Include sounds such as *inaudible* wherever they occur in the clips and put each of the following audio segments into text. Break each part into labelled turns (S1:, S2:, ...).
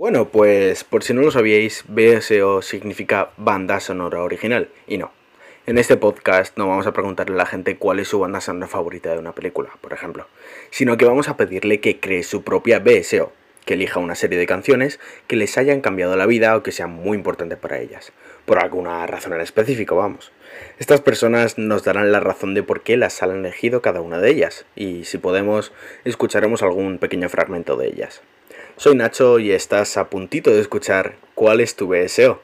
S1: Bueno, pues por si no lo sabíais, BSO significa banda sonora original, y no. En este podcast no vamos a preguntarle a la gente cuál es su banda sonora favorita de una película, por ejemplo, sino que vamos a pedirle que cree su propia BSO, que elija una serie de canciones que les hayan cambiado la vida o que sean muy importantes para ellas, por alguna razón en específico, vamos. Estas personas nos darán la razón de por qué las han elegido cada una de ellas, y si podemos, escucharemos algún pequeño fragmento de ellas. Soy Nacho y estás a puntito de escuchar cuál es tu BSO.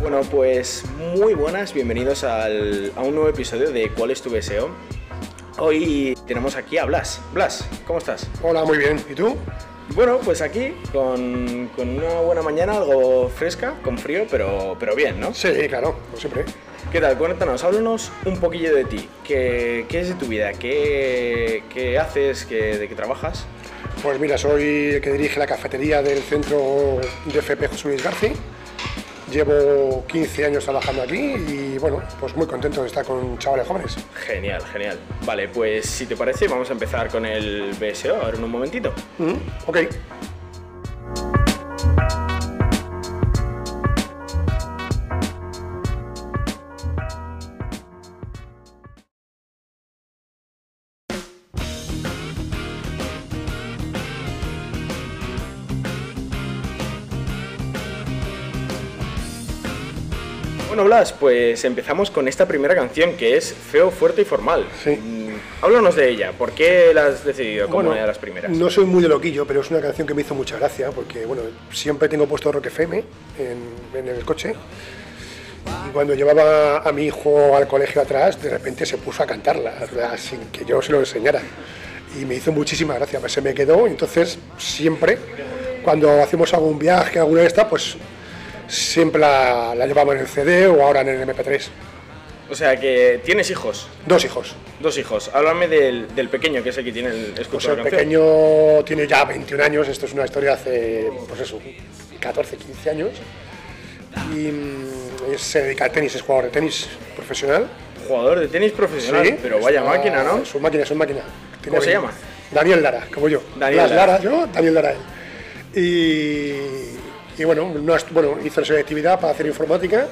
S1: Bueno, pues muy buenas, bienvenidos al- a un nuevo episodio de ¿Cuál es tu BSO? Hoy tenemos aquí a Blas. Blas, ¿cómo estás?
S2: Hola, muy bien. ¿Y tú?
S1: Bueno, pues aquí con, con una buena mañana, algo fresca, con frío, pero, pero bien, ¿no?
S2: Sí, claro, como siempre.
S1: ¿Qué tal? Cuéntanos, háblanos un poquillo de ti. ¿Qué, qué es de tu vida? ¿Qué, qué haces? ¿Qué, ¿De qué trabajas?
S2: Pues mira, soy el que dirige la cafetería del centro de FP José Luis García. Llevo 15 años trabajando aquí y bueno, pues muy contento de estar con chavales jóvenes.
S1: Genial, genial. Vale, pues si te parece, vamos a empezar con el BSO ahora en un momentito.
S2: Mm, Ok.
S1: Bueno, pues empezamos con esta primera canción que es Feo, Fuerte y Formal.
S2: Sí.
S1: Mm, Háblanos de ella. ¿Por qué la has decidido como una de las primeras?
S2: no soy muy de loquillo, pero es una canción que me hizo mucha gracia porque bueno, siempre tengo puesto Rock FM en, en el coche. Y cuando llevaba a mi hijo al colegio atrás, de repente se puso a cantarla, sin que yo se lo enseñara. Y me hizo muchísima gracia, pues se me quedó. Entonces, siempre, cuando hacemos algún viaje, alguna de estas, pues siempre la, la llevamos en el CD o ahora en el MP3.
S1: O sea que tienes hijos,
S2: Dos hijos.
S1: dos hijos. Háblame del, del pequeño, que es el que tiene el
S2: Pues
S1: escucho
S2: el
S1: de
S2: pequeño tiene ya 21 años, esto es una historia hace, pues eso, 14, 15 años. Y mm, se dedica al tenis, es jugador de tenis profesional.
S1: Jugador de tenis profesional,
S2: Sí,
S1: pero vaya
S2: está-
S1: máquina, ¿no?
S2: Es un máquina, es máquina.
S1: ¿Cómo se llama?
S2: Daniel Lara, como yo.
S1: Daniel Lara.
S2: Lara, yo, Daniel Lara él. Y, y bueno, no bueno, hizo la selectividad para hacer informática.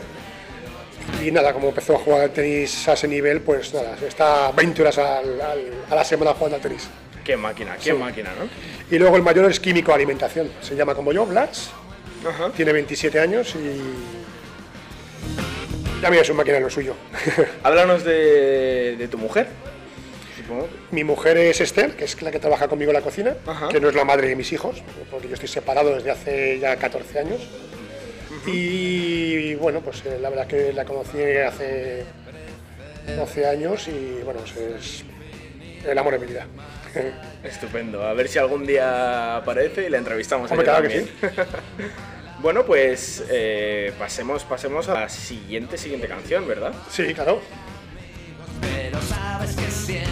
S2: Y nada, como empezó a jugar al tenis a ese nivel, pues nada, está 20 horas al- al- a la semana jugando al tenis.
S1: Qué máquina, qué
S2: Sí.
S1: máquina, ¿no?
S2: Y luego el mayor es químico alimentación, se llama como yo, Blas,
S1: Ajá.
S2: tiene 27 años y también es un máquina lo suyo. *laughs*
S1: Háblanos de, de tu mujer.
S2: Mi mujer es Esther, que es la que trabaja conmigo en la cocina,
S1: Ajá.
S2: que no es la madre de mis hijos, porque yo estoy separado desde hace ya 14 años. Y bueno, pues eh, la verdad que la conocí hace 12 años y bueno, pues es el amor de mi vida. *laughs*
S1: Estupendo. A ver si algún día aparece y la entrevistamos. a
S2: Hombre, claro que
S1: también. *laughs* bueno, pues eh, pasemos, pasemos a la siguiente, siguiente canción, ¿verdad?
S2: Sí, claro.
S3: Pero sabes que siempre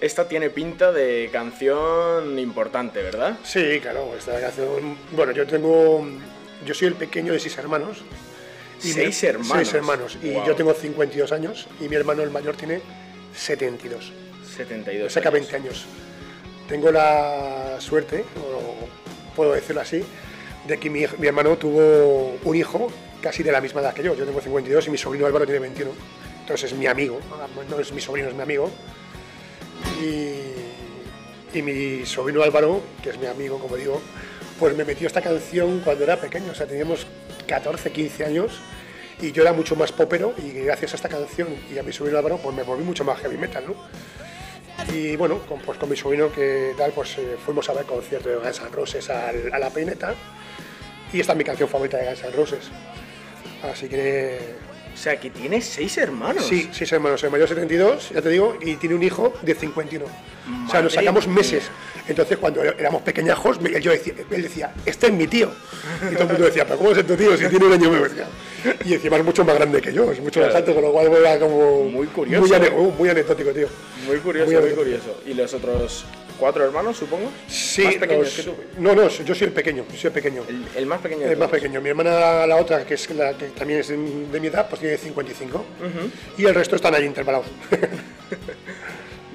S1: Esta tiene pinta de canción importante, ¿verdad?
S2: Sí, claro, esta canción. Bueno, yo tengo. Yo soy el pequeño de seis hermanos.
S1: Seis hermanos.
S2: Seis hermanos. Y yo tengo 52 años y mi hermano, el mayor, tiene 72.
S1: 72.
S2: saca
S1: años.
S2: 20 años. Tengo la suerte, o puedo decirlo así, de que mi, mi hermano tuvo un hijo casi de la misma edad que yo. Yo tengo 52 y mi sobrino Álvaro tiene 21. Entonces es mi amigo, no es mi sobrino, es mi amigo. Y, mi sobrino Álvaro, que es mi amigo, como digo, pues me metió esta canción cuando era pequeño. O sea, teníamos 14, 15 años y yo era mucho más popero y gracias a esta canción y a mi sobrino Álvaro, pues me volví mucho más heavy metal, ¿no? Y bueno, pues con mi sobrino que tal, pues eh, fuimos a ver concierto de Guns N' Roses al- a la peineta y esta es mi canción favorita de Guns N' Roses. Así que
S1: O sea, que tiene seis hermanos.
S2: Sí, sí, hermanos. El mayor 72, ya te digo, y tiene un hijo de 51. o sea,
S1: Madre
S2: nos sacamos
S1: mía.
S2: Entonces, cuando éramos pequeñajos, yo decía, él decía, este es mi tío. Y todo el mundo decía, pero ¿cómo es tu tío si tiene un año menos? Y encima es mucho más grande que yo, es mucho más
S1: Claro.
S2: alto, con lo cual era como.
S1: Muy curioso.
S2: Muy, ane- uh, muy anecdótico, tío.
S1: Muy curioso,
S2: Muy
S1: muy, curioso. ¿Y los otros cuatro hermanos, supongo?
S2: Sí,
S1: Más pequeños
S2: los-
S1: que tú.
S2: No, no, yo soy el pequeño, soy el pequeño.
S1: El, el más pequeño de
S2: más
S1: todos.
S2: pequeño. Mi hermana, la otra, que es la que también es de mi edad, pues tiene 55. Y el resto están ahí intervalados. *laughs*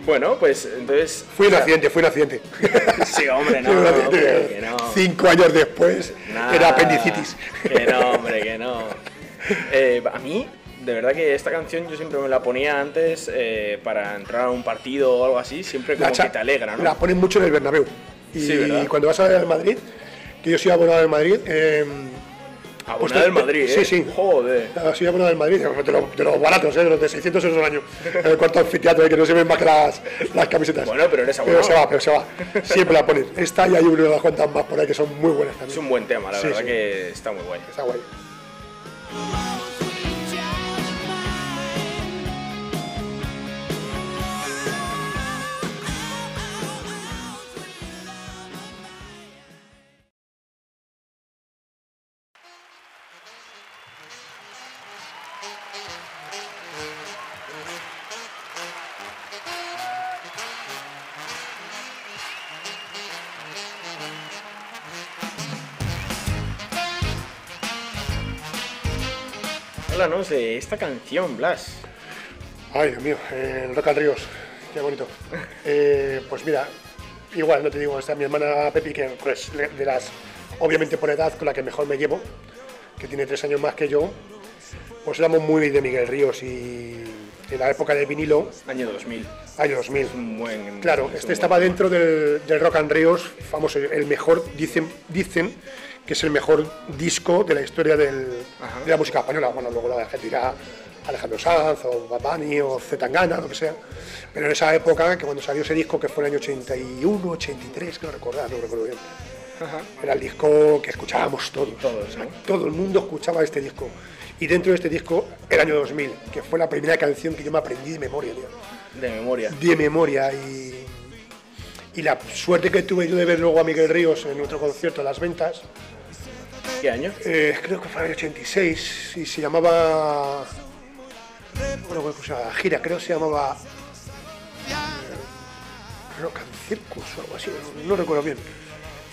S1: Bueno, pues entonces...
S2: fui un accidente, fui un accidente. *laughs*
S1: Sí, hombre, no, hombre, que no.
S2: Cinco años después era apendicitis.
S1: Que no, hombre, que no. Eh, a mí, de verdad que esta canción yo siempre me la ponía antes eh, para entrar a un partido o algo así, siempre como que te alegra, ¿no?
S2: La ponen mucho en el Bernabéu. Y
S1: Sí,
S2: cuando vas a ver al Madrid, que yo soy abonado del Madrid, eh,
S1: Abonado
S2: pues
S1: del Madrid, ¿eh?
S2: Sí, sí.
S1: Joder.
S2: soy abonado del Madrid, de los, de los baratos, ¿eh? de los de 600 euros al año. En el cuarto anfiteatro, ¿eh? que no se ven más que las, las camisetas.
S1: Bueno, pero eres
S2: Pero
S1: abonado.
S2: se va, pero se va. Siempre la ponen. Esta y hay una de las cuantas más por ahí que son muy buenas
S1: Es
S2: también.
S1: un buen tema, la
S2: Sí,
S1: verdad
S2: sí.
S1: que está muy guay.
S2: Está guay.
S1: De esta canción, Blas.
S2: Ay, Dios mío, eh, el Rock and Ríos, qué bonito. *laughs* Eh, pues mira, igual, no te digo, está mi hermana Pepi, que pues de las, obviamente por edad, con la que mejor me llevo, que tiene tres años más que yo, pues éramos muy de Miguel Ríos y en la época del vinilo,
S1: Año 2000.
S2: año 2000.
S1: Un buen...
S2: Claro,
S1: es un
S2: este
S1: buen-
S2: estaba dentro del, del Rock and Ríos, famoso, el mejor, dicen, dicen que es el mejor disco de la historia del-
S1: Ajá.
S2: de la música española. Bueno, luego la gente dirá Alejandro Sanz o Bad Bunny o Zetangana, lo que sea. Pero en esa época, que cuando salió ese disco, que fue en el año 81, 83, creo recordar, no recuerdo bien. Era el disco que escuchábamos todos.
S1: Todos,
S2: O sea,
S1: ¿no?
S2: Todo el mundo escuchaba este disco. Y dentro de este disco, el año 2000, que fue la primera canción que yo me aprendí de memoria, tío
S1: De memoria.
S2: de memoria y, y la suerte que tuve yo de ver luego a Miguel Ríos en otro concierto las ventas,
S1: ¿Qué año?
S2: eh, creo que fue en el 86 y se llamaba, bueno, gira, creo que se llamaba eh, Rock and Circus o algo así, no, no recuerdo bien.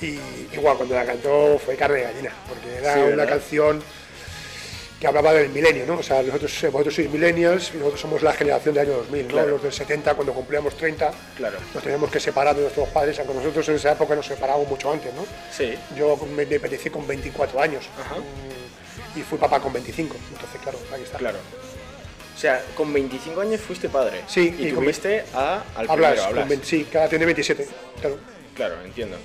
S2: Y igual cuando la cantó fue carne de gallina, porque era
S1: Sí,
S2: una canción que hablaba del milenio, ¿no? O sea, nosotros, eh, vosotros sois millennials y nosotros somos la generación del año 2000, ¿no?
S1: Claro.
S2: Los del 70, cuando cumplíamos 30,
S1: Claro.
S2: nos teníamos que separar de nuestros padres, aunque nosotros en esa época nos separábamos mucho antes, ¿no?
S1: Sí.
S2: Yo me independicé con 24 años
S1: Ajá.
S2: mm, y fui papá con 25, entonces claro, ahí está.
S1: Claro. O sea, con 25 años fuiste padre.
S2: Sí,
S1: Y,
S2: y con
S1: a, al
S2: Hablas,
S1: primero, a
S2: con
S1: Blas.
S2: 20 sí, cada tiene 27, claro.
S1: Claro, entiendo.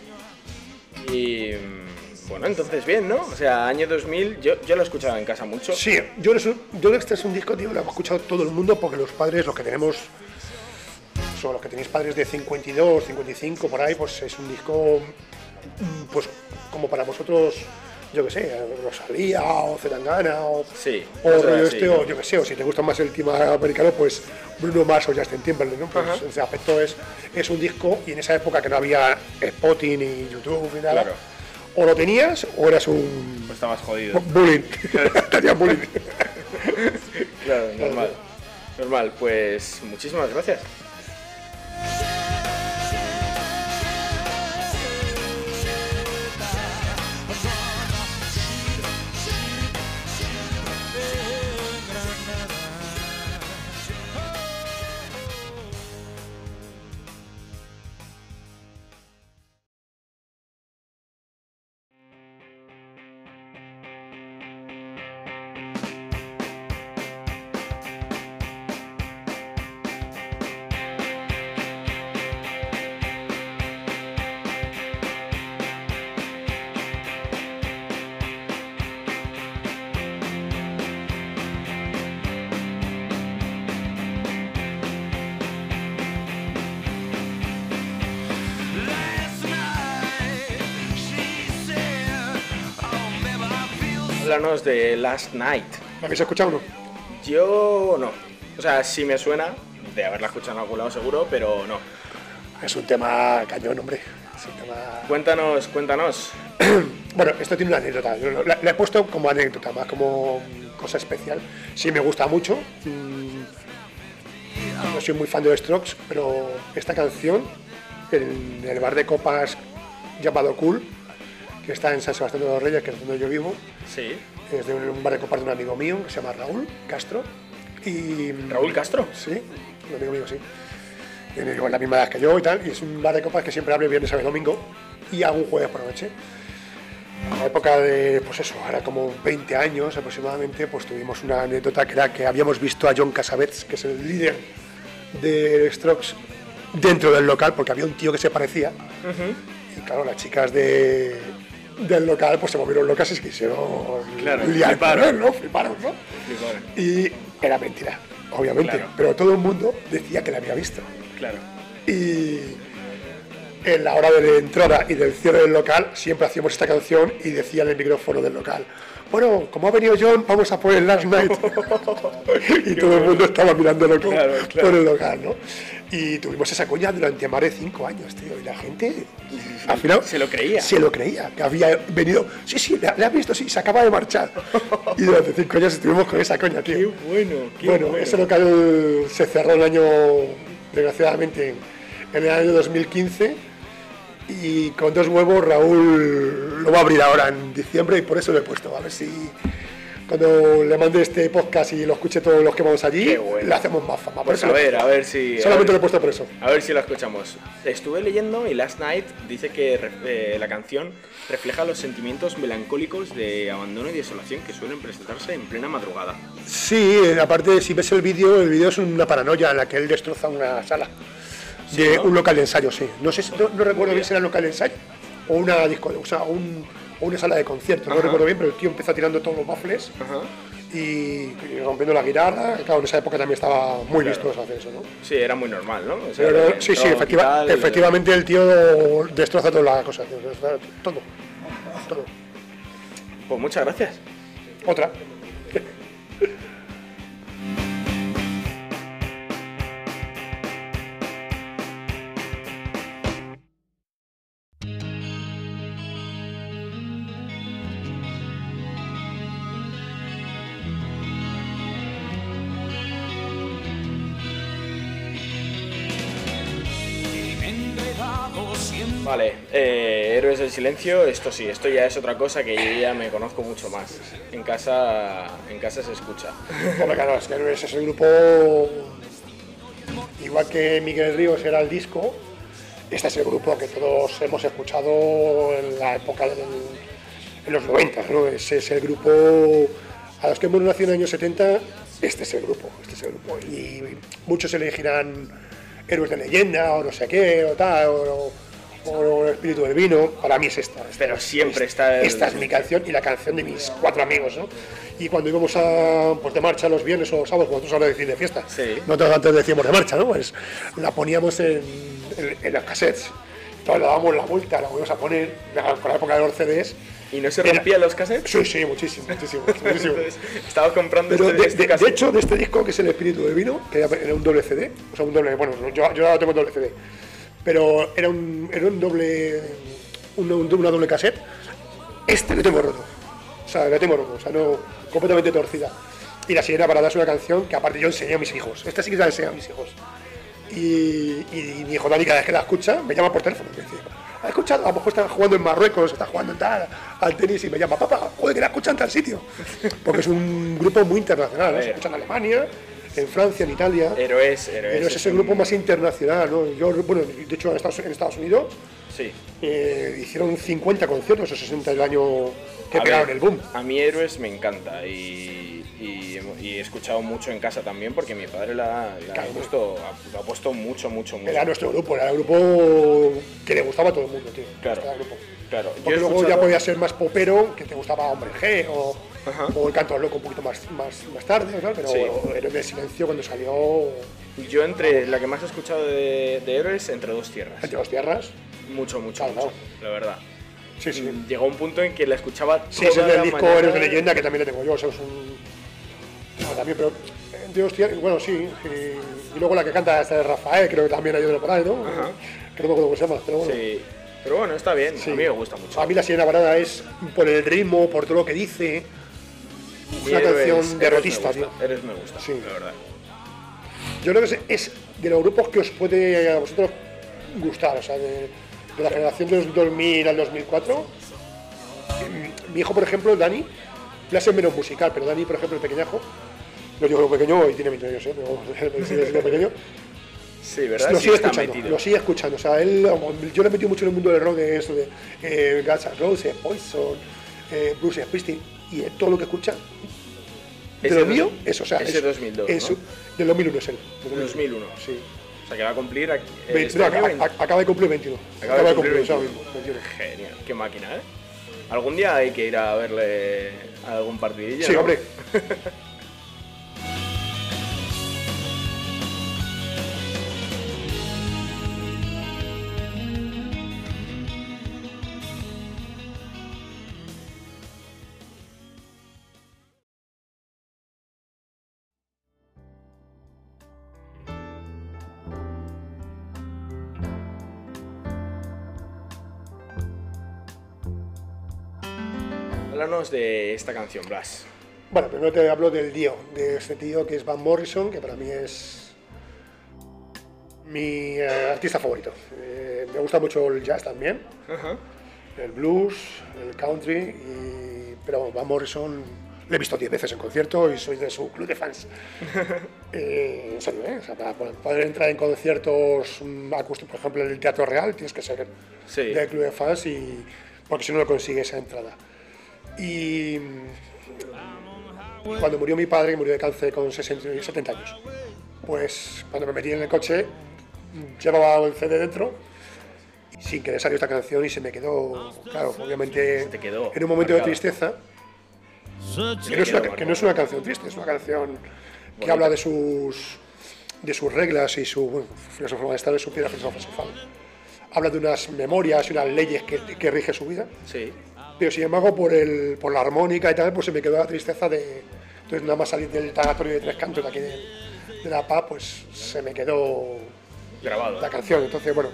S1: Y mm, bueno, entonces bien, ¿no? O sea, año 2000, yo, yo lo he escuchado en casa mucho.
S2: Sí, yo, es un- yo este es un disco, tío, lo hemos escuchado todo el mundo porque los padres, los que tenemos, son los que tenéis padres de 52, 55, por ahí, pues es un disco, pues como para vosotros, yo qué sé, Rosalía o Zetangana o,
S1: Sí,
S2: o rollo este,
S1: ¿no?
S2: o yo qué sé, o si te gusta más el tema americano, pues Bruno Mars o Justin Timberlake, ¿no? Pues
S1: Ajá.
S2: en ese aspecto es, es un disco y en esa época que no había Spotify ni YouTube ni nada,
S1: Claro.
S2: O lo tenías o eras un
S1: Pues estabas jodido.
S2: bullying, *laughs* tenías bullying.
S1: Claro, normal. Normal, pues muchísimas gracias. De Last Night.
S2: ¿La habéis escuchado o no?
S1: Yo no. O sea, sí me suena, de haberla escuchado en algún lado seguro, pero no.
S2: Es un tema cañón, hombre. Se llama-
S1: Cuéntanos, cuéntanos. *clears throat*
S2: Bueno, esto tiene una anécdota. Yo La, la he puesto como anécdota, más como cosa especial. Sí me gusta mucho. mm, No soy muy fan de los Strokes, pero esta canción, en el bar de copas llamado Cool, que está en San Sebastián de los Reyes, que es donde yo vivo,
S1: Sí.
S2: es de un, bar de copas de un amigo mío que se llama Raúl Castro. Y,
S1: Raúl Castro.
S2: Sí, un amigo mío, sí. Tiene la misma edad que yo y tal, y es un bar de copas que siempre abre viernes, sábado y domingo, y algún jueves por la noche. En la época de, pues eso, ahora como 20 años aproximadamente, pues tuvimos una anécdota que era que habíamos visto a John Cassavetes, que es el líder de Strokes, dentro del local, porque había un tío que se parecía. Y claro, las chicas de, del local pues se volvieron locas y se quisieron
S1: Claro,
S2: liar
S1: fliparon.
S2: él, ¿no? Fliparon, ¿no? Y era mentira, obviamente,
S1: Claro.
S2: pero todo el mundo decía que la había visto.
S1: Claro.
S2: Y en la hora de la entrada y del cierre del local siempre hacíamos esta canción y decía en el micrófono del local, bueno, como ha venido John, vamos a poner Last Night. *laughs* y todo el mundo estaba mirándolo con-
S1: Claro, claro.
S2: por el local, ¿no? Y tuvimos esa coña durante más de cinco años, tío, y la gente al final
S1: Se lo creía.
S2: Se lo creía, que había venido, sí, sí, le, le ha visto, sí, se acaba de marchar. *laughs* y durante cinco años estuvimos con esa coña, tío.
S1: bueno, qué
S2: Bueno, ese local se cerró el año, desgraciadamente, en el año 2015 y con dos huevos Raúl lo va a abrir ahora en diciembre y por eso lo he puesto. A ver si cuando le mande este podcast y lo escuche todos los que vamos allí,
S1: bueno.
S2: le hacemos más fama. Por
S1: Pues
S2: eso
S1: a ver, a ver si.
S2: Solamente
S1: a
S2: lo he
S1: ver,
S2: puesto por eso.
S1: a ver si lo escuchamos. Estuve leyendo y Last Night dice que eh, la canción refleja los sentimientos melancólicos de abandono y desolación que suelen presentarse en plena madrugada.
S2: Sí, eh, aparte si ves el vídeo, el vídeo es una paranoia en la que él destroza una sala de
S1: ¿no?
S2: un local de ensayo, sí. No sé, no, no recuerdo bien si era un local de ensayo o una disco, o sea, un- o una sala de concierto, no recuerdo bien, pero el tío empieza tirando todos los baffles y, rompiendo la guitarra. Claro, en esa época también estaba muy visto eso, hacer eso, ¿no?
S1: Sí, era muy normal, ¿no? O sea,
S2: Pero, sí, sí, efectiva-
S1: tal,
S2: efectivamente el tío destroza toda la cosa, tío, destroza todo, todo.
S1: Pues muchas gracias.
S2: Otra.
S1: Silencio, esto sí, esto ya es otra cosa que yo ya me conozco mucho más. En casa, en casa se escucha. *laughs*
S2: Hombre, claro, es que es el grupo. Igual que Miguel Ríos era el disco, este es el grupo que todos hemos escuchado en la época en los 90, ¿no? Ese es el grupo. A los que hemos nacido en los años 70, este es el grupo, este es el grupo. Y muchos elegirán héroes de leyenda o no sé qué, o tal, o el espíritu del vino. Para mí es esta.
S1: Pero siempre
S2: Esta-
S1: está el-
S2: Esta es mi canción y la canción de mis cuatro amigos, ¿no? Y cuando íbamos a, pues de marcha los viernes o los sábados, como nosotros ahora decís de fiesta,
S1: Sí.
S2: nosotros antes decíamos de marcha, ¿no? Pues la poníamos en, en, en los cassettes, entonces le dábamos la vuelta, la volvíamos a poner, con la época de los CDs.
S1: ¿Y no se rompían los cassettes?
S2: Sí, sí, muchísimo, muchísimo, *laughs* muchísimo.
S1: Entonces, estaba comprando
S2: Pero
S1: este,
S2: de,
S1: este
S2: de- de hecho, de este disco, que es el espíritu del vino, que era un doble CD, o sea, un doble, bueno, yo, yo ahora tengo doble CD, pero era un, era un doble, un- un- una doble cassette, este lo tengo roto, o sea, lo tengo roto, o sea, no, completamente torcida. Y la siguiente parada es una canción que aparte yo enseñé a mis hijos, esta sí que la enseñé a mis hijos. Y, y mi hijo Dani cada vez que la escucha me llama por teléfono, me dice, ¿has escuchado? A lo mejor está jugando en Marruecos, está jugando en tal, al tenis y me llama, papá, joder, que la escuchan en tal sitio. Porque es un grupo muy internacional, ¿no? Se escucha en Alemania, en Francia, en Italia.
S1: Héroes, héroes.
S2: Pero ese es el
S1: un-
S2: grupo más internacional, ¿no? Yo, bueno, de hecho en Estados, en Estados Unidos
S1: Sí.
S2: eh, hicieron 50 conciertos o 60 el año que
S1: A
S2: pegaron
S1: ver,
S2: el boom.
S1: A mí Héroes me encanta y, y- y he escuchado mucho en casa también porque mi padre la, la ha, puesto, ha- lo ha puesto mucho, mucho, mucho.
S2: Era nuestro grupo, era el grupo que le gustaba a todo el mundo, tío.
S1: Claro.
S2: Este era el grupo.
S1: Claro,
S2: Porque luego ya podía ser más popero, que te gustaba Hombre G o,
S1: Ajá.
S2: o el canto loco un poquito más, más, más tarde, ¿no? pero
S1: Sí.
S2: Héroes de Silencio cuando salió
S1: Yo entre la que más he escuchado de, de Héroes, entre dos tierras.
S2: entre las tierras.
S1: Mucho, mucho,
S2: Claro,
S1: mucho, la verdad.
S2: Sí, sí.
S1: Llegó un punto en que la escuchaba
S2: Sí, ese es
S1: toda
S2: del
S1: la
S2: disco
S1: mañana.
S2: Héroes de Leyenda, que también le tengo yo, eso es un... No, también, pero entre dos tierras, bueno, sí. Y, y luego la que canta esta de Rafael, creo que también hay otra por ahí, ¿no?
S1: Ajá.
S2: Que no me se llama, pero bueno.
S1: Sí. Pero bueno, está bien,
S2: Sí.
S1: a mí me gusta mucho.
S2: A mí la sirena varada es por el ritmo, por todo lo que dice. Una canción
S1: Héroes
S2: derrotista,
S1: me
S2: tío.
S1: gusta, Héroes me gusta,
S2: Sí.
S1: la verdad.
S2: Yo creo que es, de los grupos que os puede a vosotros gustar, o sea, de, de la generación de los 2000 al 2004. Mm, Mi hijo, por ejemplo, Dani, ya es menos musical, pero Dani, por ejemplo, el pequeñajo, no digo pequeño y tiene 20 años, ¿eh? pero *laughs* *laughs* pequeño,
S1: Sí, ¿verdad?
S2: lo sigue escuchando,
S1: metido.
S2: lo sigue escuchando. O sea, él, yo le he metido mucho en el mundo del rock, de esto, de eh, Guns N' Roses, Poison, eh, Bruce Springsteen, y todo lo que escucha, de lo mío, es, o sea,
S1: ese
S2: es,
S1: 2002,
S2: es
S1: ¿no?
S2: del 2001 es él. del
S1: 2001.
S2: Sí.
S1: O sea, que va a cumplir aquí,
S2: Ve-
S1: este
S2: no,
S1: año
S2: acaba,
S1: 20.
S2: a- acaba de cumplir 21.
S1: Acaba de cumplir
S2: ahora
S1: 21.
S2: mismo, 21.
S1: Genial, qué máquina, ¿eh? Algún día hay que ir a verle a algún partidillo.
S2: Sí,
S1: ¿no?
S2: hombre. *laughs*
S1: Háblanos de esta canción, Blas.
S2: Bueno, primero te hablo del tío, de este tío que es Van Morrison, que para mí es mi eh, artista favorito. Eh, me gusta mucho el jazz también, el blues, el country, y- pero Van Morrison lo he visto 10 veces en concierto y soy de su club de fans. *laughs* Eh, en serio, ¿eh? O sea, para poder entrar en conciertos mm, acústicos, por ejemplo, en el Teatro Real, tienes que ser
S1: Sí.
S2: del club de fans y porque si no no consigues esa entrada. Y cuando murió mi padre, que murió de cáncer con 60 y 70 años, pues cuando me metí en el coche, llevaba el CD dentro y sin querer salió esta canción y se me quedó, claro, obviamente
S1: te quedó
S2: en un momento de
S1: marcada.
S2: tristeza, que no, es una, que no es una canción triste, es una canción que
S1: Bonita.
S2: habla de sus, de sus reglas y su bueno, filosofía de su piedra filosofal. Habla de unas memorias y unas leyes que, que rige su vida.
S1: Sí.
S2: Pero sin embargo, por, el, por la armónica y tal, pues se me quedó la tristeza de. Entonces, nada más salir del tanatorio de tres cantos de aquí de, de La Paz, pues se me quedó
S1: Grabado.
S2: la canción. Entonces, bueno,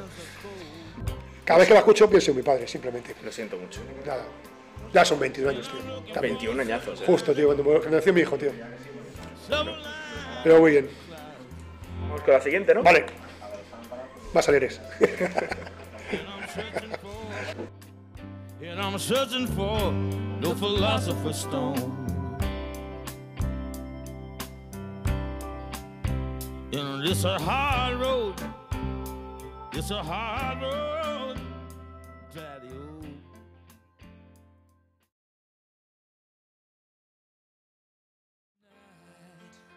S2: cada vez que la escucho pienso en mi padre, simplemente.
S1: Lo siento mucho.
S2: Nada. Ya son 21 años, tío. También.
S1: 21 añazos, ¿eh?
S2: Justo, tío, cuando nació mi hijo, tío. Pero muy bien.
S1: Vamos con la siguiente, ¿no?
S2: Vale. Va a *laughs*
S3: And I'm searching for no philosopher's stone. And it's a hard road. It's a hard road. Oh.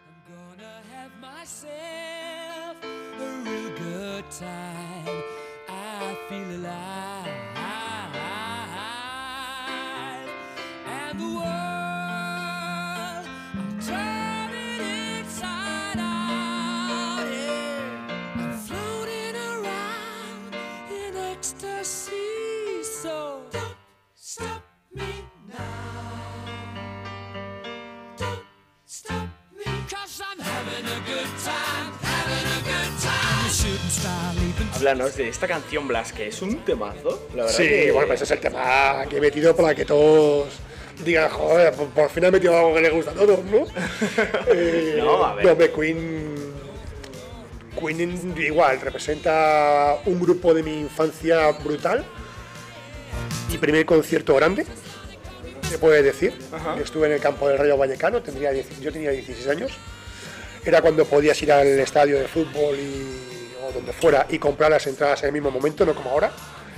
S4: I'm gonna have myself a real good time. I feel alive.
S1: Háblanos de esta canción, Blas, que es un temazo. La verdad
S2: Sí,
S1: que...
S2: bueno, pues ese es el tema que he metido para que todos digan, joder, por, por fin he metido algo que les gusta a todos, ¿no? *laughs* Eh,
S1: No, a ver.
S2: no, Queen. Queen igual, representa un grupo de mi infancia brutal. Mi primer concierto grande, se puede decir. Estuve en el campo del Rayo Vallecano, tendría, yo tenía 16 años. Era cuando podías ir al estadio de fútbol y, o donde fuera y comprar las entradas en el mismo momento, no como ahora,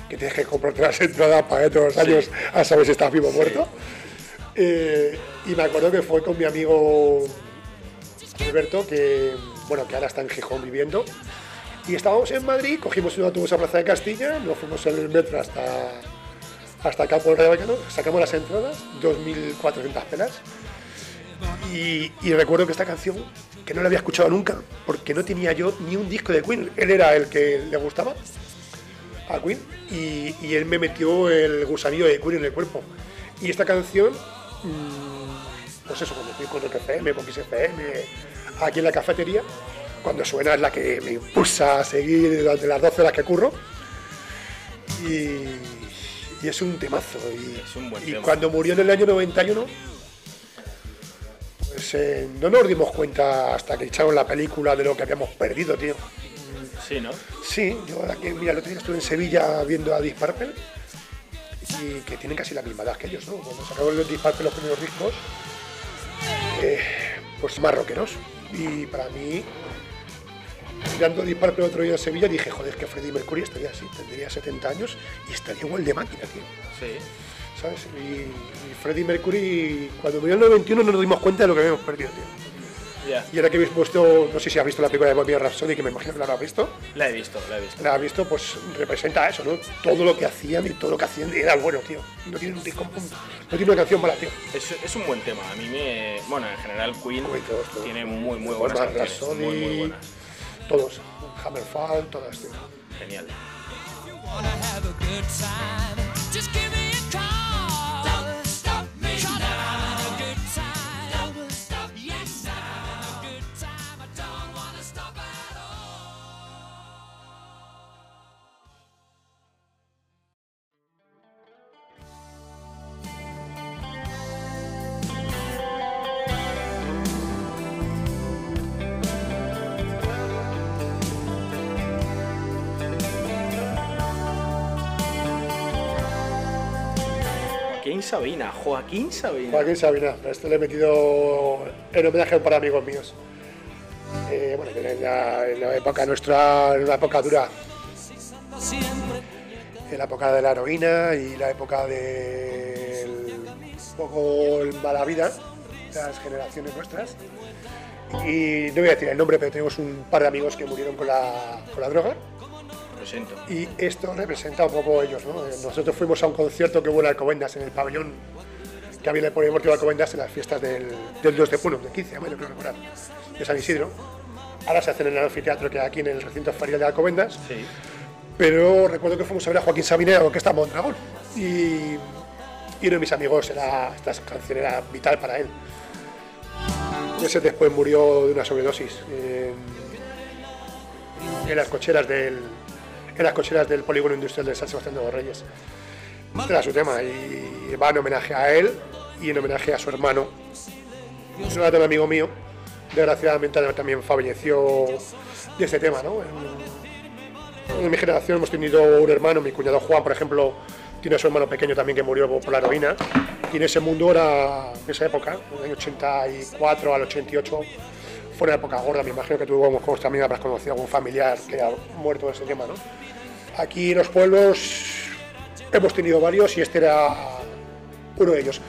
S2: que tienes que comprarte las entradas para de los años a saber si estás vivo o muerto. Eh, y me acuerdo que fue con mi amigo Alberto, que, bueno, que ahora está en Gijón viviendo. Y estábamos en Madrid, cogimos un autobús a Plaza de Castilla, nos fuimos en el metro hasta, hasta acá por el Vallecano, sacamos las entradas, 2.400 pelas. Y, y recuerdo que esta canción, que no la había escuchado nunca, porque no tenía yo ni un disco de Queen, él era el que le gustaba a Queen, y, y él me metió el gusanillo de Queen en el cuerpo. Y esta canción, mm, pues eso, cuando estoy con el FM, con XFM, aquí en la cafetería, cuando suena es la que me impulsa a seguir durante las 12 horas que curro. Y, y es un temazo. Y,
S1: Es un buen
S2: y
S1: tema.
S2: cuando murió en el año 91, pues eh, no nos dimos cuenta hasta que echaron la película de lo que habíamos perdido, tío.
S1: Sí, ¿no?
S2: Sí, yo que, mira, el otro día estuve en Sevilla viendo a Purple y que tienen casi la misma edad que ellos, ¿no? Cuando sacaron los Purple los primeros discos, eh, pues más rockeros. Y para mí, mirando Purple el otro día en Sevilla, dije, joder, que Freddie Mercury estaría así, tendría 70 años y estaría igual de máquina, tío.
S1: Sí.
S2: ¿Sabes? Y, y Freddie Mercury, cuando murió el 91 no nos dimos cuenta de lo que habíamos perdido, tío.
S1: Ya.
S2: Y ahora que habéis puesto, no sé si has visto la película de Bohemian Rhapsody, que me imagino que la habrás visto,
S1: La he visto, la he visto.
S2: la has visto, pues representa eso, ¿no? Todo lo que hacían y todo lo que hacían era bueno, tío. No tiene un disco, no tiene una canción mala, tío.
S1: Es, es un buen tema. A mí me. Bueno, en general, Queen
S2: Queen, todos, todos.
S1: tiene muy, muy
S2: Bohemian
S1: buenas canciones.
S2: Rhapsody,
S1: Muy, muy buenas.
S2: Todos, Hammerfall, todas, tío.
S1: Genial. Joaquín Sabina, Joaquín Sabina.
S2: Joaquín Sabina, a este le he metido en homenaje para amigos míos. Eh, bueno, en la, época nuestra, en una época dura, en la época de la heroína y la época del un poco el mala vida de las generaciones nuestras. Y no voy a decir el nombre, pero tenemos un par de amigos que murieron con la droga. Y esto representa un poco ellos, ¿no? Eh, Nosotros fuimos a un concierto que hubo en Alcobendas, en el pabellón que había en el Polideportivo de Alcobendas en las fiestas del, del 2 de junio, del 15 de mayo, creo recordar, de San Isidro. Ahora se hacen en el anfiteatro que hay aquí en el recinto ferial de Alcobendas.
S1: Sí.
S2: Pero recuerdo que fuimos a ver a Joaquín Sabina la Orquesta Mondragón. Y, y uno de mis amigos, era, esta canción era vital para él. Ese después murió de una sobredosis en, en las cocheras del en las cocheras del polígono industrial de San Sebastián de los Reyes. Este era su tema y va en homenaje a él y en homenaje a su hermano. Es un amigo mío, desgraciadamente también falleció de este tema, ¿no? En, en mi generación hemos tenido un hermano, mi cuñado Juan, por ejemplo, tiene a su hermano pequeño también que murió por la heroína. Y en ese mundo era, en esa época, en el año 84 al 88, fue una época gorda. Me imagino que tú, como como también habrás conocido algún familiar que ha muerto de ese tema, ¿no? Aquí en los pueblos hemos tenido varios y este era uno de ellos.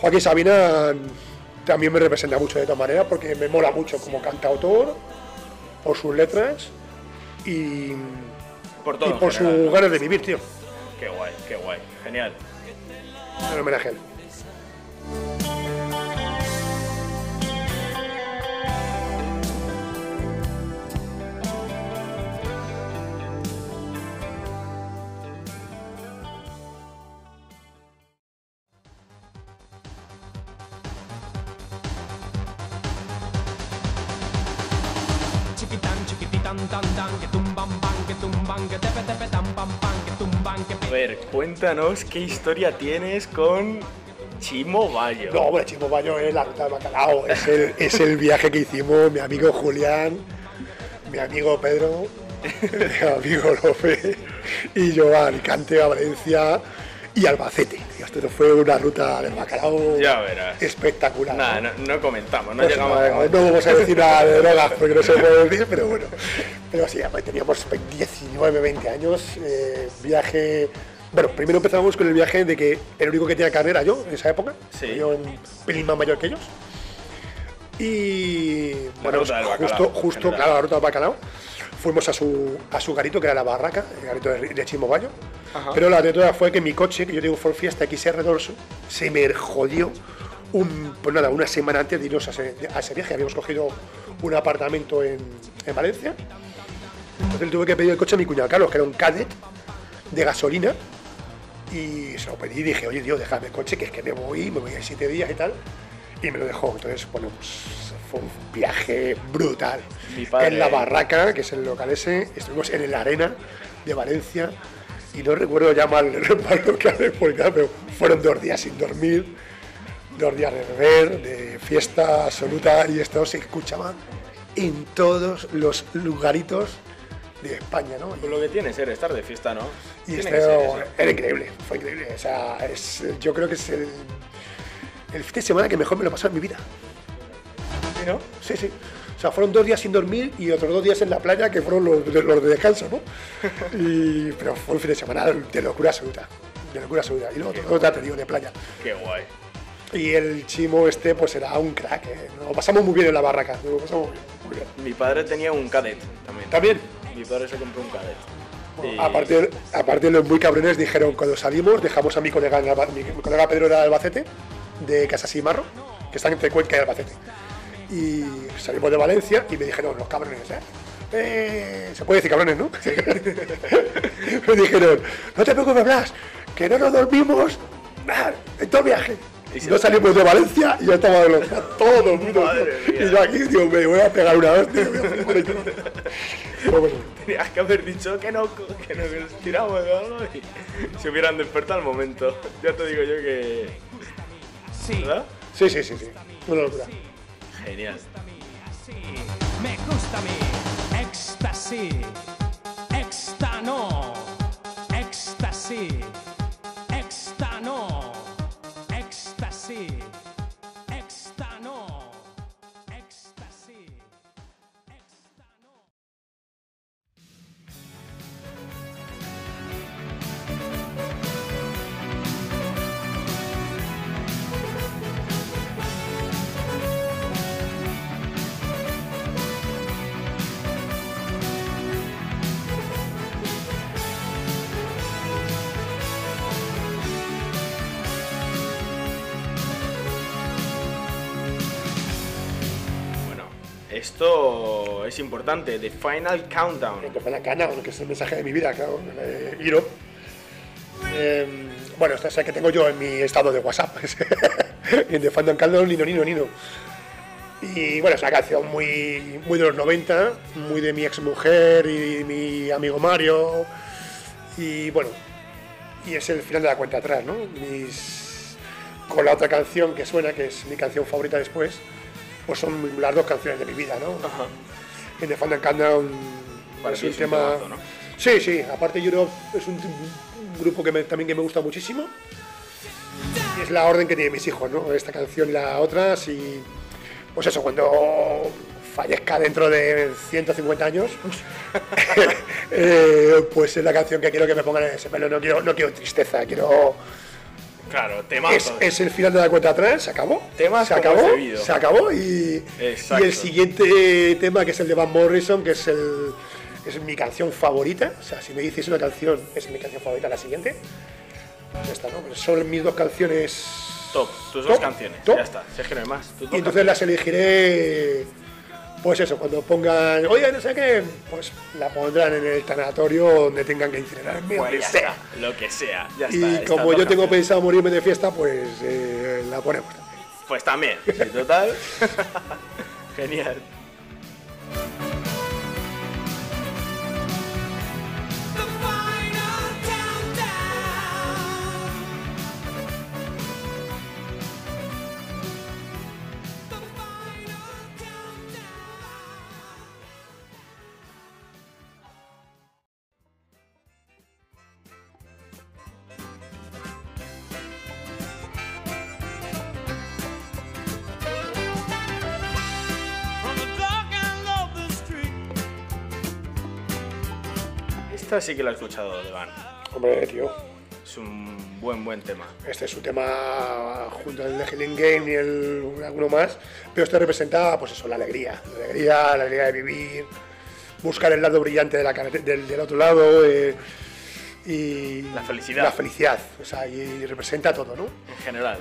S2: Joaquín Sabina también me representa mucho de todas maneras porque me mola mucho como cantautor, por sus letras y,
S1: Por todo.
S2: y por
S1: general,
S2: sus
S1: ¿no?
S2: ganas de vivir, tío.
S1: Qué guay, qué guay. Genial.
S2: En homenaje A
S1: ver, cuéntanos qué historia tienes con Chimo Bayo.
S2: No, hombre, Chimo Bayo es la ruta del bacalao. Es el, es el viaje que hicimos mi amigo Julián, mi amigo Pedro, mi amigo López y yo a Alicante, a Valencia y Albacete. Esto fue una ruta del bacalao
S1: Ya verás.
S2: espectacular.
S1: Nada,
S2: ¿no?
S1: comentamos, no llegamos
S2: no,
S1: a
S2: no vamos a decir nada de *laughs* drogas porque no se puede decir, pero bueno. Pero sí, teníamos 19, 20 años, eh, viaje... Bueno, primero empezamos con el viaje de que el único que tenía carrera yo en esa época,
S1: Sí.
S2: yo un pelín más mayor que ellos. Y bueno,
S1: ruta del
S2: justo,
S1: bacalao,
S2: justo claro, la ruta del bacalao. Fuimos a su, a su garito, que era la barraca, el garito de, de Chimobayo. Pero la anécdota fue que mi coche, que yo tengo Ford Fiesta XR Dorso, se me jodió un, pues nada, una semana antes de irnos a ese, a ese viaje. Habíamos cogido un apartamento en, en Valencia. Entonces le tuve que pedir el coche a mi cuñado Carlos, que era un cadet de gasolina. Y se lo pedí y dije, oye, Dios, déjame el coche, que es que me voy, me voy a siete días y tal. Y me lo dejó. Entonces, bueno, pues fue un viaje brutal.
S1: Mi padre-
S2: En la barraca, que es el local ese, estuvimos en la arena de Valencia. y no recuerdo ya mal, mal lo *laughs* que hace porque, pero fueron dos días sin dormir, dos días de beber, de fiesta absoluta y esto se escuchaba en todos los lugaritos de España, ¿no?
S1: Pues lo que tiene ser estar de fiesta, ¿no?
S2: Y esto era increíble, fue increíble. O sea, es, yo creo que es el, el fin de semana que mejor me lo pasado en mi vida.
S1: ¿Sí, no?
S2: Sí, sí. O sea, fueron dos días sin dormir y otros dos días en la playa que fueron los de, los de descanso, ¿no? *laughs* Y, pero fue un fin de semana de locura absoluta. De locura absoluta. Y luego otra te digo, de playa.
S1: Qué guay.
S2: Y el chimo este, pues era un crack. ¿eh? Nos pasamos muy bien en la barraca. Nos lo pasamos muy bien. muy bien.
S1: Mi padre tenía un cadet también.
S2: También,
S1: Mi padre se compró un cadet. Y-
S2: aparte, aparte los muy cabrones dijeron, cuando salimos, dejamos a mi colega, mi colega Pedro era de Albacete, de Casasimarro, que están entre Cuenca y Albacete. Y salimos de Valencia y me dijeron, los cabrones, ¿eh? Eh, se puede decir cabrones, ¿no? *laughs* me dijeron, no te preocupes, Blas, que no nos dormimos en todo el viaje.
S1: Y
S2: no salimos de Valencia y ya estaba de los todo.
S1: Madre mía.
S2: Y yo aquí, digo, me voy a pegar una hostia. bueno,
S1: Tenías que haber dicho que no, que no que nos tiramos o algo y se hubieran despertado al momento. Ya te digo yo que.
S5: Sí,
S1: ¿Verdad?
S2: sí, sí, sí, sí. Una locura.
S1: Genial.
S5: me gusta mi éxtasis.
S1: Esto es importante. The Final Countdown.
S2: fue la cana, que es el mensaje de mi vida, claro, eh, bueno, esta es la que tengo yo en mi estado de WhatsApp, *laughs* en The Fandom Countdown, Nino, Nino, Nino. Y bueno, es una canción muy, muy de los 90, muy de mi ex mujer y mi amigo Mario. Y bueno, y es el final de la cuenta atrás, ¿no? Con la otra canción que suena, que es mi canción favorita después, pues son las dos canciones de mi vida, ¿no?
S1: Ajá.
S2: en The Fandom Countdown es un tema. Sí, sí, aparte Europe es un, un grupo que me- también que me gusta muchísimo. Y es la orden que tienen mis hijos, ¿no? Esta canción y la otra, si. Pues eso, cuando fallezca dentro de 150 años, *laughs* eh, pues es la canción que quiero que me pongan en ese pelo. No quiero, no quiero tristeza, quiero.
S1: Claro,
S2: Es,
S1: temazo.
S2: es el final de la cuenta atrás, se acabó.
S1: Temas
S2: se acabó, se acabó y, el siguiente tema que es el de Van Morrison, que es el es mi canción favorita. O sea, si me dices una canción, es mi canción favorita la siguiente. Ya está, ¿no? Son mis dos canciones.
S1: Top, tus dos canciones.
S2: top.
S1: Ya está, si es que no hay más. Tus
S2: Y entonces las elegiré. Pues eso, cuando pongan, oye, no sé qué, pues la pondrán en el tanatorio donde tengan que incinerarme,
S1: Pues
S2: donde
S1: ya
S2: sea.
S1: está, lo que sea, ya está.
S2: Y como yo tengo pensado morirme de fiesta, pues eh, la ponemos también.
S1: Pues también, sí, total. *laughs* Genial. Sí que la he escuchado de Van.
S2: Hombre, tío,
S1: Es un buen, buen tema.
S2: este es su tema junto al de Healing Game y el, alguno más, pero este representa, pues eso, la alegría, la alegría, la alegría de vivir, buscar el lado brillante de la del, del otro lado eh, y
S1: La felicidad.
S2: la felicidad, o sea, y representa todo, ¿no?
S1: En general.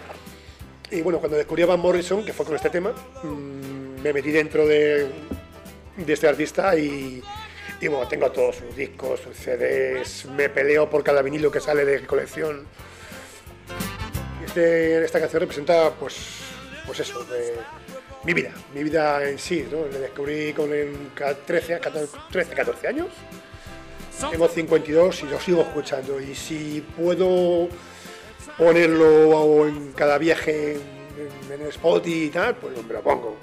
S2: Y bueno, cuando descubrí a Van Morrison, que fue con este tema, mm, me metí dentro de, de este artista y, bueno, tengo todos sus discos, sus CDs, me peleo por cada vinilo que sale de colección. Este- esta canción representa, pues, pues eso, de mi vida, mi vida en sí, ¿no? Le descubrí con el ca- 13, 14, 13, 14 años Tengo 52 y lo sigo escuchando. Y si puedo ponerlo en cada viaje en, en Spotify y tal, pues me lo pongo.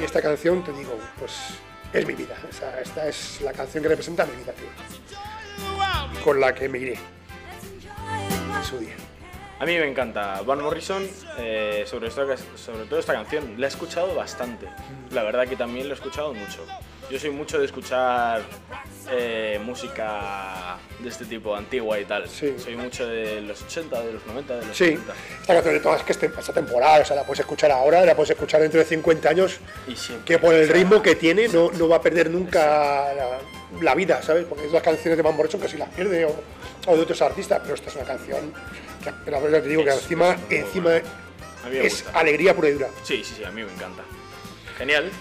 S2: Y esta canción, te digo, pues es mi vida. Esta es la canción que representa mi vida, tío. Con la que me iré en su día.
S1: A mí me encanta Van Morrison, eh, sobre, esta, sobre todo esta canción. La he escuchado bastante. La verdad que también lo he escuchado mucho. Yo soy mucho de escuchar eh, música de este tipo, antigua y tal.
S2: Sí.
S1: Soy mucho de los 80, de los 90, de los
S2: Sí,
S1: 70.
S2: esta canción de todas es que este- esta temporada, o sea, la puedes escuchar ahora, la puedes escuchar dentro de 50 años,
S1: Y
S2: que por el ritmo que tiene no, no va a perder nunca la, la vida, ¿sabes? Porque es las canciones de Van Morrison que si las pierde o, o de otros artistas, pero esta es una canción que, pero la verdad te digo que encima,
S1: es
S2: encima es
S1: gusta.
S2: alegría pura y dura.
S1: Sí, sí, sí, a mí me encanta. Genial.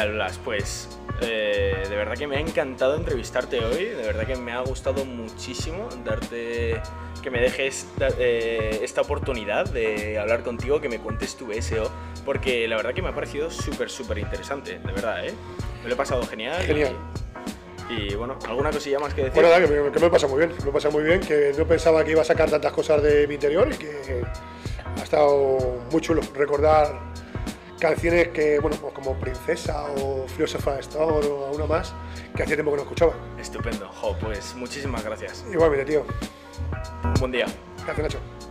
S1: Genial, Blas. Pues eh, de verdad que me ha encantado entrevistarte hoy. De verdad que me ha gustado muchísimo darte que me dejes da- eh, esta oportunidad de hablar contigo, que me cuentes tu BSO, porque la verdad que me ha parecido súper, súper interesante. De verdad, ¿eh? Me lo he pasado genial. y-
S2: Genial.
S1: Y, bueno, ¿alguna cosilla más que decir?
S2: Bueno, nada, que me, que me pasa muy bien, me pasa muy bien, que no pensaba que iba a sacar tantas cosas de mi interior y que ha estado muy chulo recordar canciones que, bueno, pues como Princesa o Philosopher Stone o alguna más, que hacía tiempo que no escuchaba.
S1: Estupendo. Jo, pues muchísimas gracias.
S2: Igualmente, tío.
S1: Buen día.
S2: Gracias, Nacho.